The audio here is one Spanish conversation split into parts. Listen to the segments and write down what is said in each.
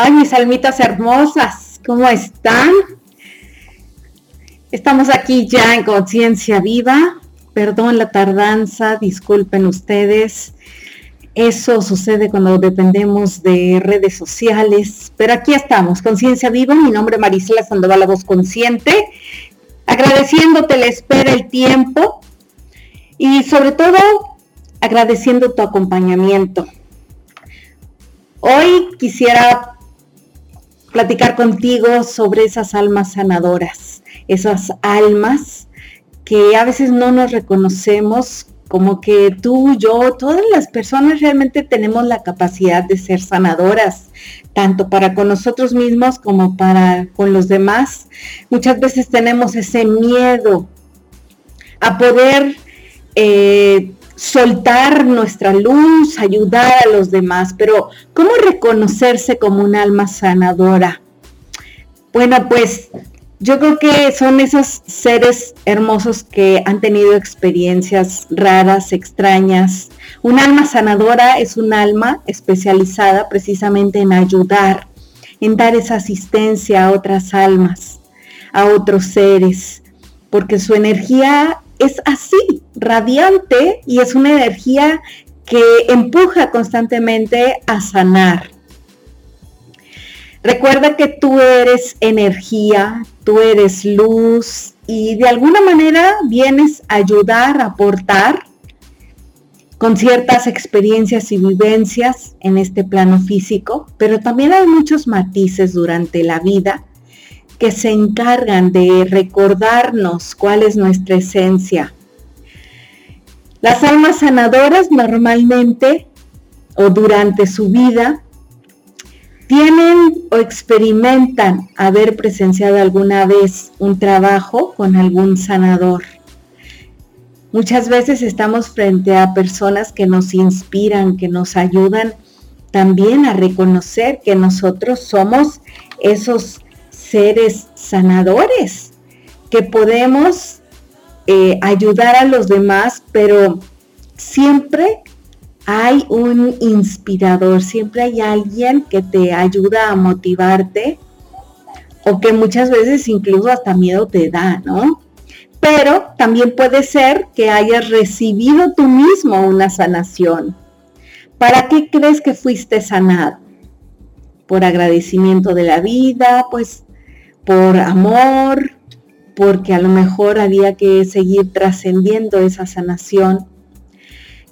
Ay, mis almitas hermosas, ¿cómo están? Estamos aquí ya en Conciencia Viva. Perdón la tardanza, disculpen ustedes. Eso sucede cuando dependemos de redes sociales. Pero aquí estamos, Conciencia Viva. Mi nombre es Marisela Sandoval, la voz consciente. Agradeciéndote la espera, el tiempo y sobre todo agradeciendo tu acompañamiento. Hoy quisiera platicar contigo sobre esas almas sanadoras, esas almas que a veces no nos reconocemos como que tú, yo, todas las personas realmente tenemos la capacidad de ser sanadoras, tanto para con nosotros mismos como para con los demás. Muchas veces tenemos ese miedo a poder eh, soltar nuestra luz, ayudar a los demás, pero ¿cómo reconocerse como un alma sanadora? Bueno, pues yo creo que son esos seres hermosos que han tenido experiencias raras, extrañas. Un alma sanadora es un alma especializada precisamente en ayudar, en dar esa asistencia a otras almas, a otros seres, porque su energía es así, radiante y es una energía que empuja constantemente a sanar. Recuerda que tú eres energía, tú eres luz y de alguna manera vienes a ayudar, a aportar con ciertas experiencias y vivencias en este plano físico, pero también hay muchos matices durante la vida que se encargan de recordarnos cuál es nuestra esencia. Las almas sanadoras normalmente o durante su vida tienen o experimentan haber presenciado alguna vez un trabajo con algún sanador. Muchas veces estamos frente a personas que nos inspiran, que nos ayudan también a reconocer que nosotros somos esos seres sanadores, que podemos eh, ayudar a los demás, pero siempre hay un inspirador, siempre hay alguien que te ayuda a motivarte o que muchas veces incluso hasta miedo te da, ¿no? Pero también puede ser que hayas recibido tú mismo una sanación. ¿Para qué crees que fuiste sanado? Por agradecimiento de la vida, pues por amor, porque a lo mejor había que seguir trascendiendo esa sanación.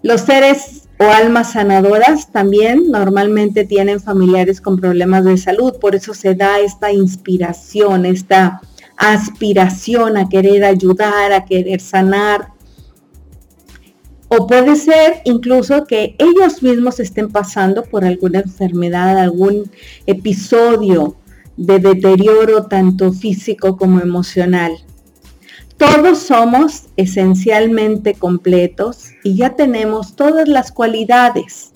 Los seres o almas sanadoras también normalmente tienen familiares con problemas de salud, por eso se da esta inspiración, esta aspiración a querer ayudar, a querer sanar. O puede ser incluso que ellos mismos estén pasando por alguna enfermedad, algún episodio de deterioro tanto físico como emocional. Todos somos esencialmente completos y ya tenemos todas las cualidades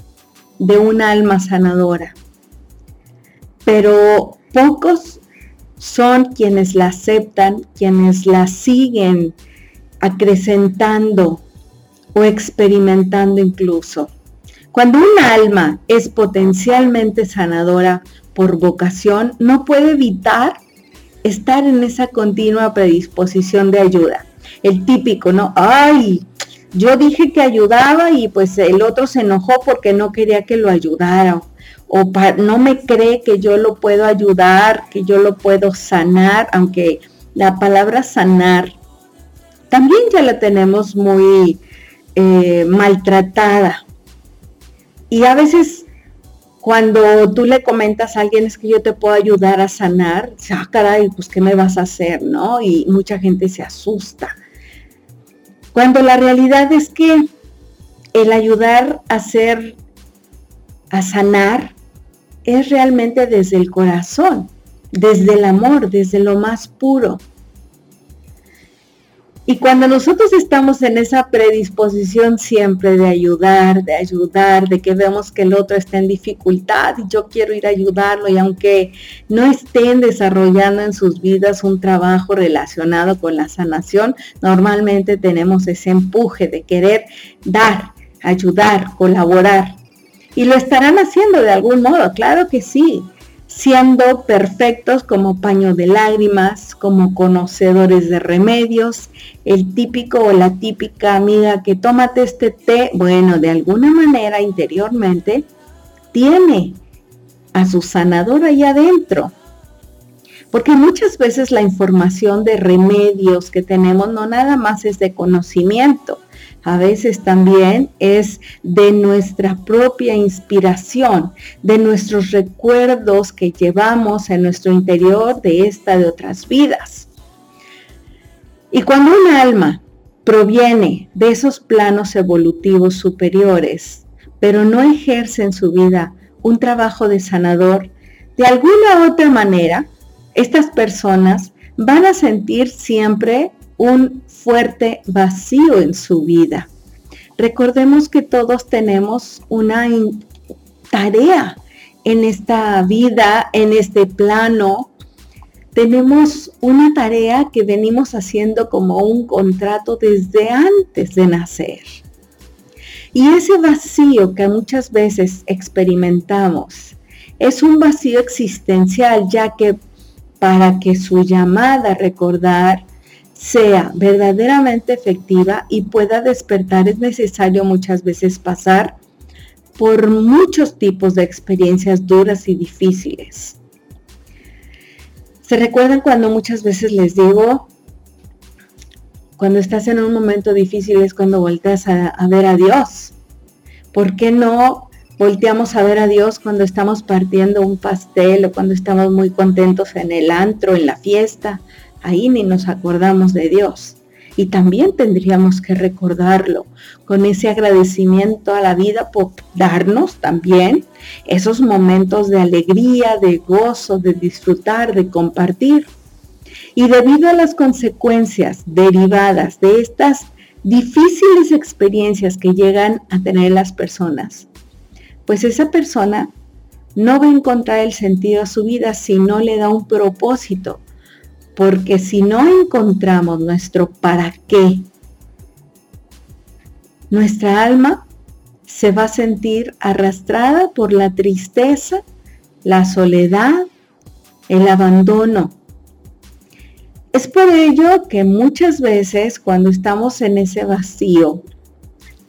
de un alma sanadora. Pero pocos son quienes la aceptan, quienes la siguen acrecentando o experimentando incluso. Cuando un alma es potencialmente sanadora, por vocación no puede evitar estar en esa continua predisposición de ayuda. El típico, ¿no? Ay, yo dije que ayudaba y pues el otro se enojó porque no quería que lo ayudara. O no me cree que yo lo puedo ayudar, que yo lo puedo sanar, aunque la palabra sanar también ya la tenemos muy eh, maltratada. Y a veces cuando tú le comentas a alguien es que yo te puedo ayudar a sanar, ah, caray, pues ¿qué me vas a hacer? ¿No? Y mucha gente se asusta. Cuando la realidad es que el ayudar a hacer, a sanar, es realmente desde el corazón, desde el amor, desde lo más puro. Y cuando nosotros estamos en esa predisposición siempre de ayudar, de ayudar, de que vemos que el otro está en dificultad y yo quiero ir a ayudarlo y aunque no estén desarrollando en sus vidas un trabajo relacionado con la sanación, normalmente tenemos ese empuje de querer dar, ayudar, colaborar. Y lo estarán haciendo de algún modo, claro que sí. Siendo perfectos como paño de lágrimas, como conocedores de remedios, el típico o la típica amiga que tómate este té, bueno, de alguna manera interiormente tiene a su sanador ahí adentro. Porque muchas veces la información de remedios que tenemos no nada más es de conocimiento, a veces también es de nuestra propia inspiración, de nuestros recuerdos que llevamos en nuestro interior de esta de otras vidas. Y cuando un alma proviene de esos planos evolutivos superiores, pero no ejerce en su vida un trabajo de sanador, de alguna otra manera, estas personas van a sentir siempre un fuerte vacío en su vida. Recordemos que todos tenemos una tarea en esta vida, en este plano. Tenemos una tarea que venimos haciendo como un contrato desde antes de nacer. Y ese vacío que muchas veces experimentamos es un vacío existencial, ya que para que su llamada a recordar sea verdaderamente efectiva y pueda despertar, es necesario muchas veces pasar por muchos tipos de experiencias duras y difíciles. ¿Se recuerdan cuando muchas veces les digo, cuando estás en un momento difícil es cuando volteas a, a ver a Dios? ¿Por qué no volteamos a ver a Dios cuando estamos partiendo un pastel o cuando estamos muy contentos en el antro, en la fiesta? Ahí ni nos acordamos de Dios. Y también tendríamos que recordarlo con ese agradecimiento a la vida por darnos también esos momentos de alegría, de gozo, de disfrutar, de compartir. Y debido a las consecuencias derivadas de estas difíciles experiencias que llegan a tener las personas, pues esa persona no va a encontrar el sentido a su vida si no le da un propósito, porque si no encontramos nuestro para qué, nuestra alma se va a sentir arrastrada por la tristeza, la soledad, el abandono. Es por ello que muchas veces cuando estamos en ese vacío,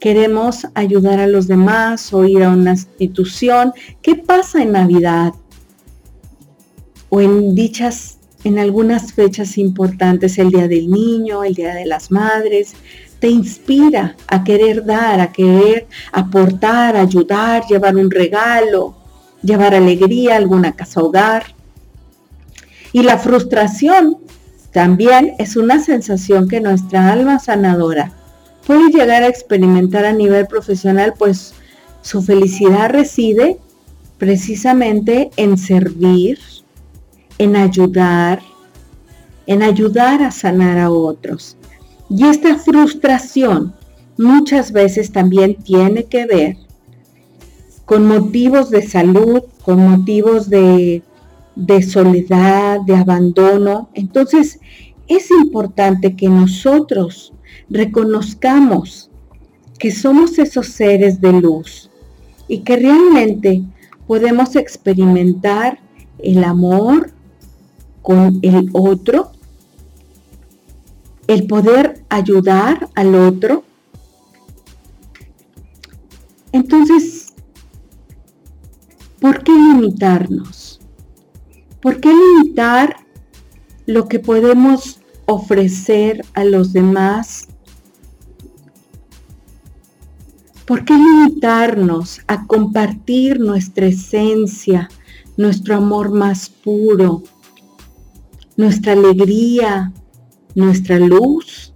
queremos ayudar a los demás o ir a una institución. ¿Qué pasa en Navidad? O en dichas en algunas fechas importantes, el Día del Niño, el Día de las Madres, te inspira a querer dar, a querer aportar, ayudar, llevar un regalo, llevar alegría a alguna casa hogar. Y la frustración también es una sensación que nuestra alma sanadora puede llegar a experimentar a nivel profesional, pues su felicidad reside precisamente en servir, en ayudar, en ayudar a sanar a otros. Y esta frustración muchas veces también tiene que ver con motivos de salud, con motivos de, de soledad, de abandono. Entonces, es importante que nosotros reconozcamos que somos esos seres de luz y que realmente podemos experimentar el amor, con el otro, el poder ayudar al otro. Entonces, ¿por qué limitarnos? ¿Por qué limitar lo que podemos ofrecer a los demás? ¿Por qué limitarnos a compartir nuestra esencia, nuestro amor más puro, nuestra alegría, nuestra luz?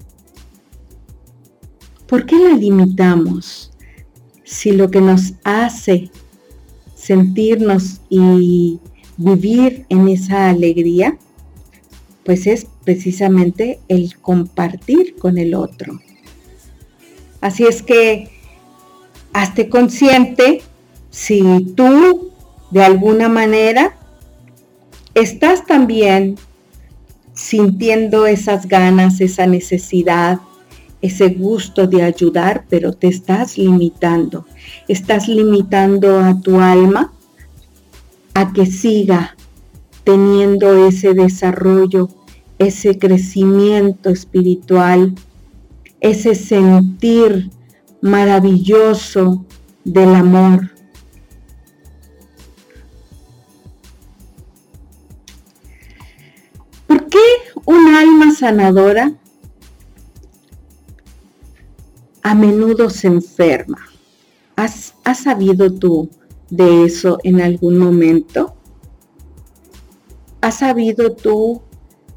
¿Por qué la limitamos si lo que nos hace sentirnos y vivir en esa alegría, pues es precisamente el compartir con el otro? Así es que hazte consciente si tú de alguna manera estás también sintiendo esas ganas, esa necesidad, ese gusto de ayudar, pero te estás limitando. Estás limitando a tu alma a que siga teniendo ese desarrollo, ese crecimiento espiritual, ese sentir maravilloso del amor. Un alma sanadora a menudo se enferma? ¿Has, sabido tú de eso en algún momento? ¿Has sabido tú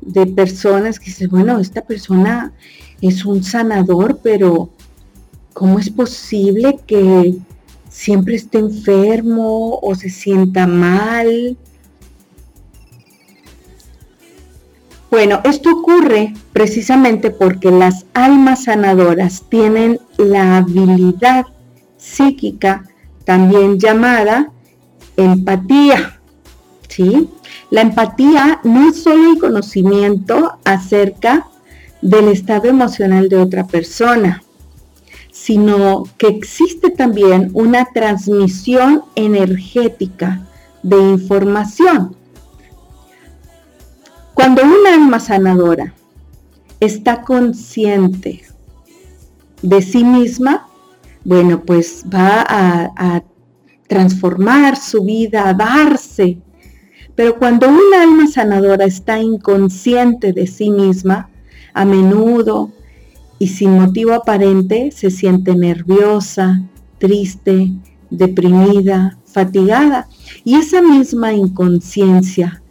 de personas que dicen, bueno, esta persona es un sanador, pero ¿cómo es posible que siempre esté enfermo o se sienta mal? Bueno, esto ocurre precisamente porque las almas sanadoras tienen la habilidad psíquica, también llamada empatía. ¿sí? La empatía no es solo el conocimiento acerca del estado emocional de otra persona, sino que existe también una transmisión energética de información. Cuando un alma sanadora está consciente de sí misma, bueno, pues va a, transformar su vida, a darse. Pero cuando un alma sanadora está inconsciente de sí misma, a menudo y sin motivo aparente se siente nerviosa, triste, deprimida, fatigada. Y esa misma inconsciencia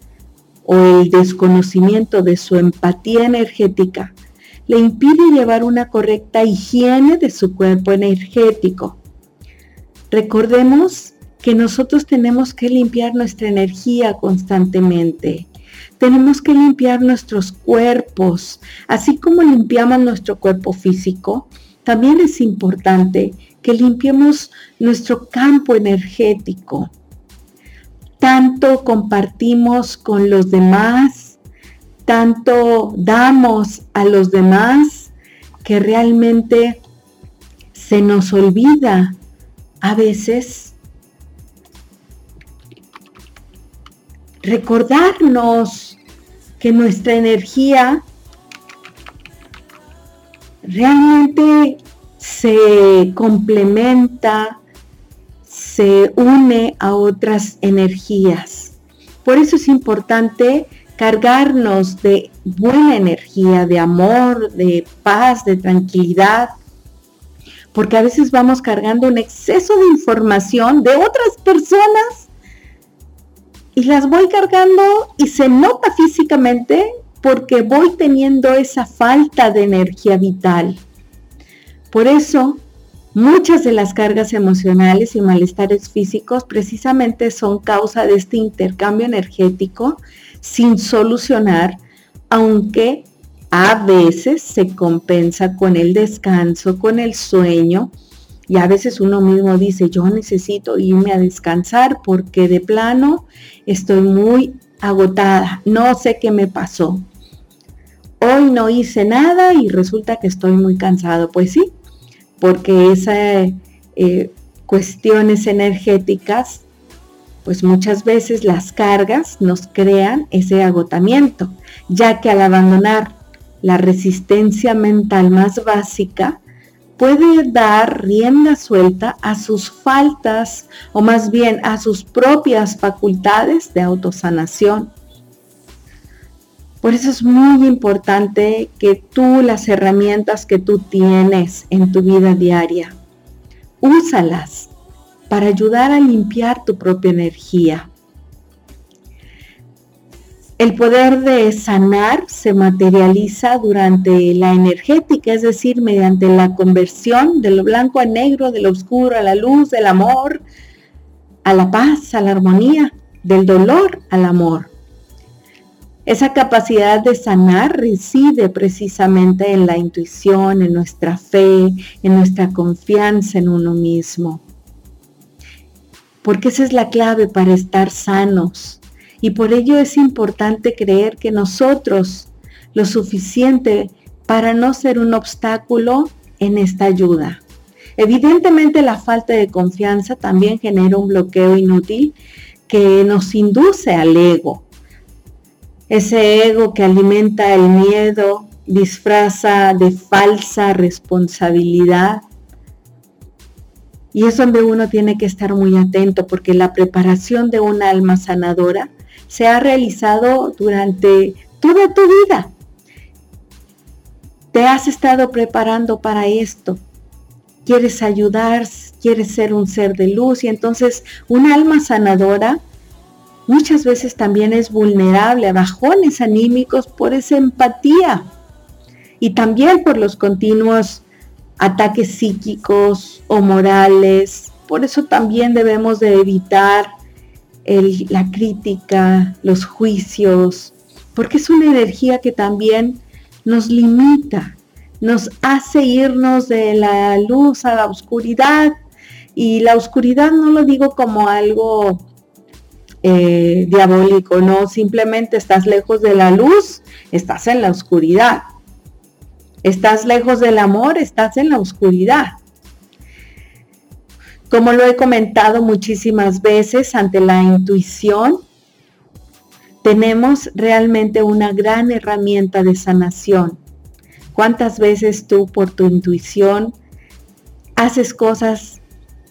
o el desconocimiento de su empatía energética le impide llevar una correcta higiene de su cuerpo energético. Recordemos que nosotros tenemos que limpiar nuestra energía constantemente. Tenemos que limpiar nuestros cuerpos, así como limpiamos nuestro cuerpo físico. También es importante que limpiemos nuestro campo energético. Tanto compartimos con los demás, tanto damos a los demás que realmente se nos olvida a veces recordarnos que nuestra energía realmente se complementa, se une a otras energías. Por eso es importante cargarnos de buena energía, de amor, de paz, de tranquilidad, porque a veces vamos cargando un exceso de información de otras personas y las voy cargando y se nota físicamente porque voy teniendo esa falta de energía vital. Por eso, muchas de las cargas emocionales y malestares físicos precisamente son causa de este intercambio energético sin solucionar, aunque a veces se compensa con el descanso, con el sueño, y a veces uno mismo dice, yo necesito irme a descansar porque de plano estoy muy agotada, no sé qué me pasó. Hoy no hice nada y resulta que estoy muy cansado. Pues sí, porque esas eh, cuestiones energéticas pues muchas veces las cargas nos crean ese agotamiento, ya que al abandonar la resistencia mental más básica, puede dar rienda suelta a sus faltas o más bien a sus propias facultades de autosanación. Por eso es muy importante que tú las herramientas que tú tienes en tu vida diaria, úsalas para ayudar a limpiar tu propia energía. El poder de sanar se materializa durante la energética, es decir, mediante la conversión de lo blanco a negro, de lo oscuro a la luz, del amor a la paz, a la armonía, del dolor al amor. Esa capacidad de sanar reside precisamente en la intuición, en nuestra fe, en nuestra confianza en uno mismo porque esa es la clave para estar sanos. Y por ello es importante creer que nosotros lo suficiente para no ser un obstáculo en esta ayuda. Evidentemente la falta de confianza también genera un bloqueo inútil que nos induce al ego, ese ego que alimenta el miedo, disfraza de falsa responsabilidad. Y es donde uno tiene que estar muy atento porque la preparación de un alma sanadora se ha realizado durante toda tu vida. Te has estado preparando para esto. Quieres ayudar, quieres ser un ser de luz y entonces un alma sanadora muchas veces también es vulnerable a bajones anímicos por esa empatía y también por los continuos ataques psíquicos o morales. Por eso también debemos de evitar la crítica, los juicios, porque es una energía que también nos limita, nos hace irnos de la luz a la oscuridad. Y la oscuridad no lo digo como algo eh, diabólico, no, simplemente estás lejos de la luz, estás en la oscuridad. Estás lejos del amor, estás en la oscuridad. Como lo he comentado muchísimas veces ante la intuición, tenemos realmente una gran herramienta de sanación. ¿Cuántas veces tú por tu intuición haces cosas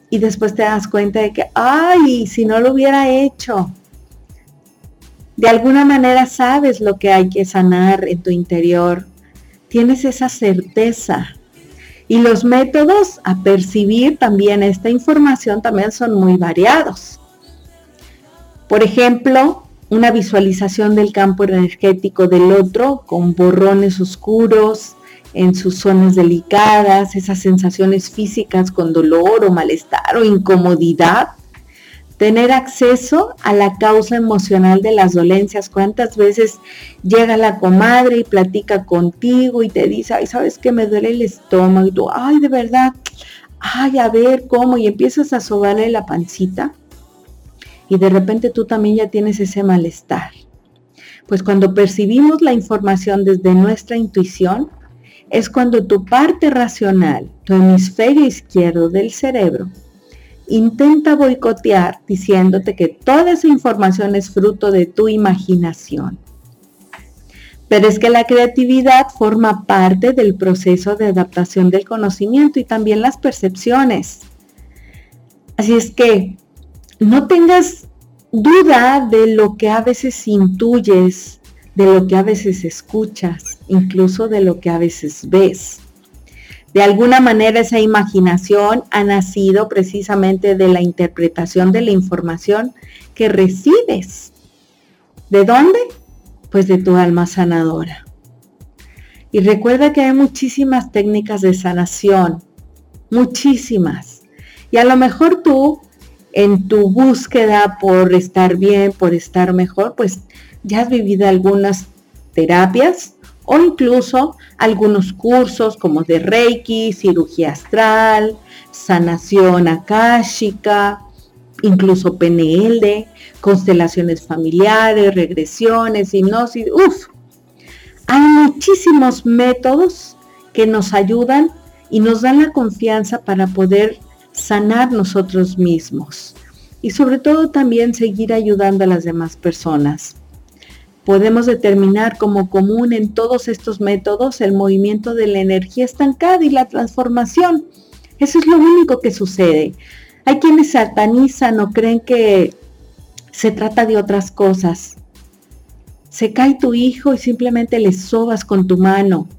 y después te das cuenta de que, ay, si no lo hubiera hecho? De alguna manera sabes lo que hay que sanar en tu interior. Tienes esa certeza y los métodos a percibir también esta información también son muy variados. Por ejemplo, una visualización del campo energético del otro con borrones oscuros en sus zonas delicadas, esas sensaciones físicas con dolor o malestar o incomodidad tener acceso a la causa emocional de las dolencias. ¿Cuántas veces llega la comadre y platica contigo y te dice, ay, ¿sabes que me duele el estómago? Y tú, ay, de verdad, ay, a ver cómo, y empiezas a sobarle la pancita y de repente tú también ya tienes ese malestar. Pues cuando percibimos la información desde nuestra intuición, es cuando tu parte racional, tu hemisferio izquierdo del cerebro, intenta boicotear diciéndote que toda esa información es fruto de tu imaginación. Pero es que la creatividad forma parte del proceso de adaptación del conocimiento y también las percepciones. Así es que no tengas duda de lo que a veces intuyes, de lo que a veces escuchas, incluso de lo que a veces ves. De alguna manera esa imaginación ha nacido precisamente de la interpretación de la información que recibes. ¿De dónde? Pues de tu alma sanadora. Y recuerda que hay muchísimas técnicas de sanación, muchísimas. Y a lo mejor tú, en tu búsqueda por estar bien, por estar mejor, pues ya has vivido algunas terapias o incluso algunos cursos como de Reiki, cirugía astral, sanación akáshica, incluso PNL, constelaciones familiares, regresiones, hipnosis, uff. Hay muchísimos métodos que nos ayudan y nos dan la confianza para poder sanar nosotros mismos y sobre todo también seguir ayudando a las demás personas podemos determinar como común en todos estos métodos el movimiento de la energía estancada y la transformación. Eso es lo único que sucede. Hay quienes satanizan o creen que se trata de otras cosas. Se cae tu hijo y simplemente le sobas con tu mano.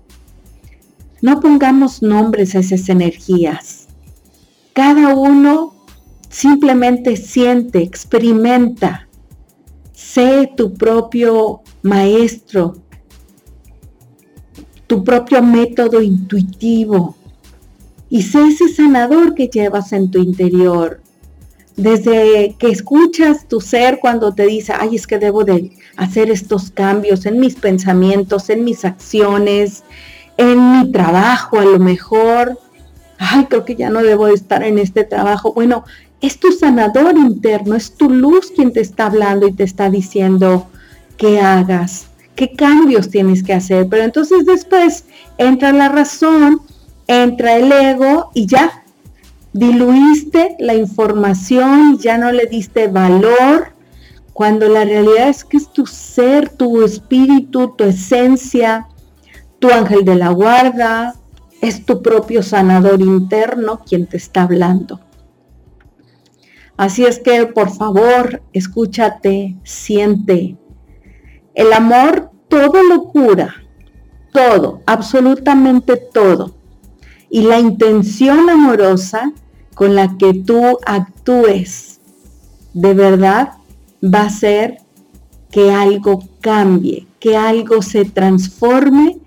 No pongamos nombres a esas energías. Cada uno simplemente siente, experimenta Sé tu propio maestro, tu propio método intuitivo y sé ese sanador que llevas en tu interior. Desde que escuchas tu ser cuando te dice, ay, es que debo de hacer estos cambios en mis pensamientos, en mis acciones, en mi trabajo a lo mejor. Ay, creo que ya no debo de estar en este trabajo. Bueno, es tu sanador interno, es tu luz quien te está hablando y te está diciendo que hagas, qué cambios tienes que hacer. Pero entonces después entra la razón, entra el ego y ya, diluiste la información y ya no le diste valor cuando la realidad es que es tu ser, tu espíritu, tu esencia, tu ángel de la guarda, es tu propio sanador interno quien te está hablando. Así es que por favor, escúchate, siente. El amor todo lo cura, todo, absolutamente todo. Y la intención amorosa con la que tú actúes de verdad va a ser que algo cambie, que algo se transforme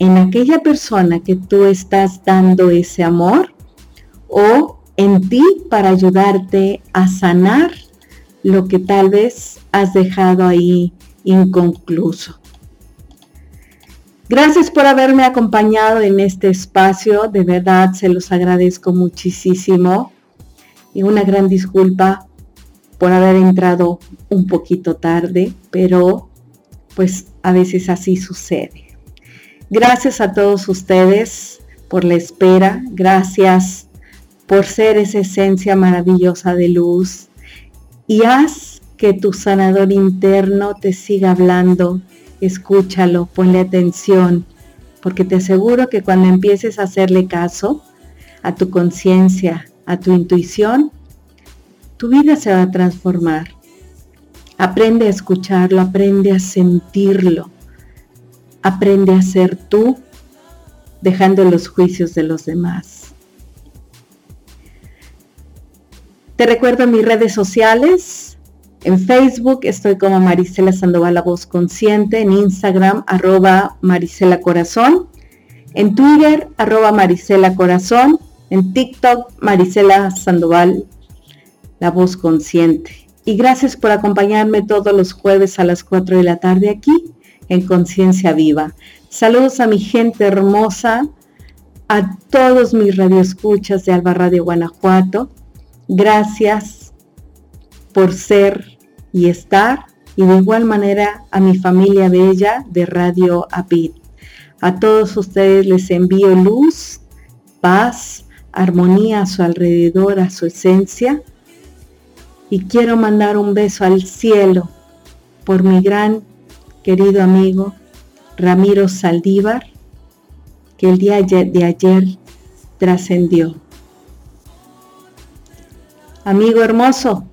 en aquella persona que tú estás dando ese amor o en ti para ayudarte a sanar lo que tal vez has dejado ahí inconcluso. Gracias por haberme acompañado en este espacio, de verdad se los agradezco muchísimo y una gran disculpa por haber entrado un poquito tarde, pero pues a veces así sucede. Gracias a todos ustedes por la espera, gracias por ser esa esencia maravillosa de luz y haz que tu sanador interno te siga hablando. Escúchalo, ponle atención, porque te aseguro que cuando empieces a hacerle caso a tu conciencia, a tu intuición, tu vida se va a transformar. Aprende a escucharlo, aprende a sentirlo, aprende a ser tú, dejando los juicios de los demás. Te recuerdo mis redes sociales. En Facebook estoy como Marisela Sandoval La Voz Consciente. En Instagram, arroba Marisela Corazón. En Twitter, arroba Marisela Corazón. En TikTok, Marisela Sandoval La Voz Consciente. Y gracias por acompañarme todos los jueves a las 4 de la tarde aquí en Conciencia Viva. Saludos a mi gente hermosa, a todos mis radioescuchas de Alba Radio Guanajuato Gracias por ser y estar y de igual manera a mi familia bella de Radio Apid. A todos ustedes les envío luz, paz, armonía a su alrededor, a su esencia. Y quiero mandar un beso al cielo por mi gran querido amigo Ramiro Saldívar, que el día de ayer trascendió. Amigo hermoso,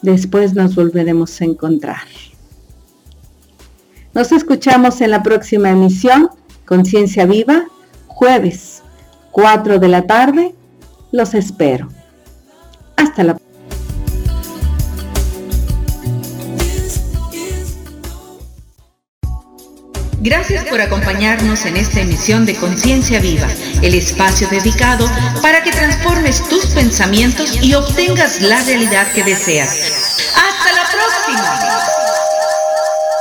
después nos volveremos a encontrar. Nos escuchamos en la próxima emisión, Conciencia Viva, jueves, 4 de la tarde. Los espero. Hasta la próxima. Gracias por acompañarnos en esta emisión de Conciencia Viva, el espacio dedicado para que transformes tus pensamientos y obtengas la realidad que deseas.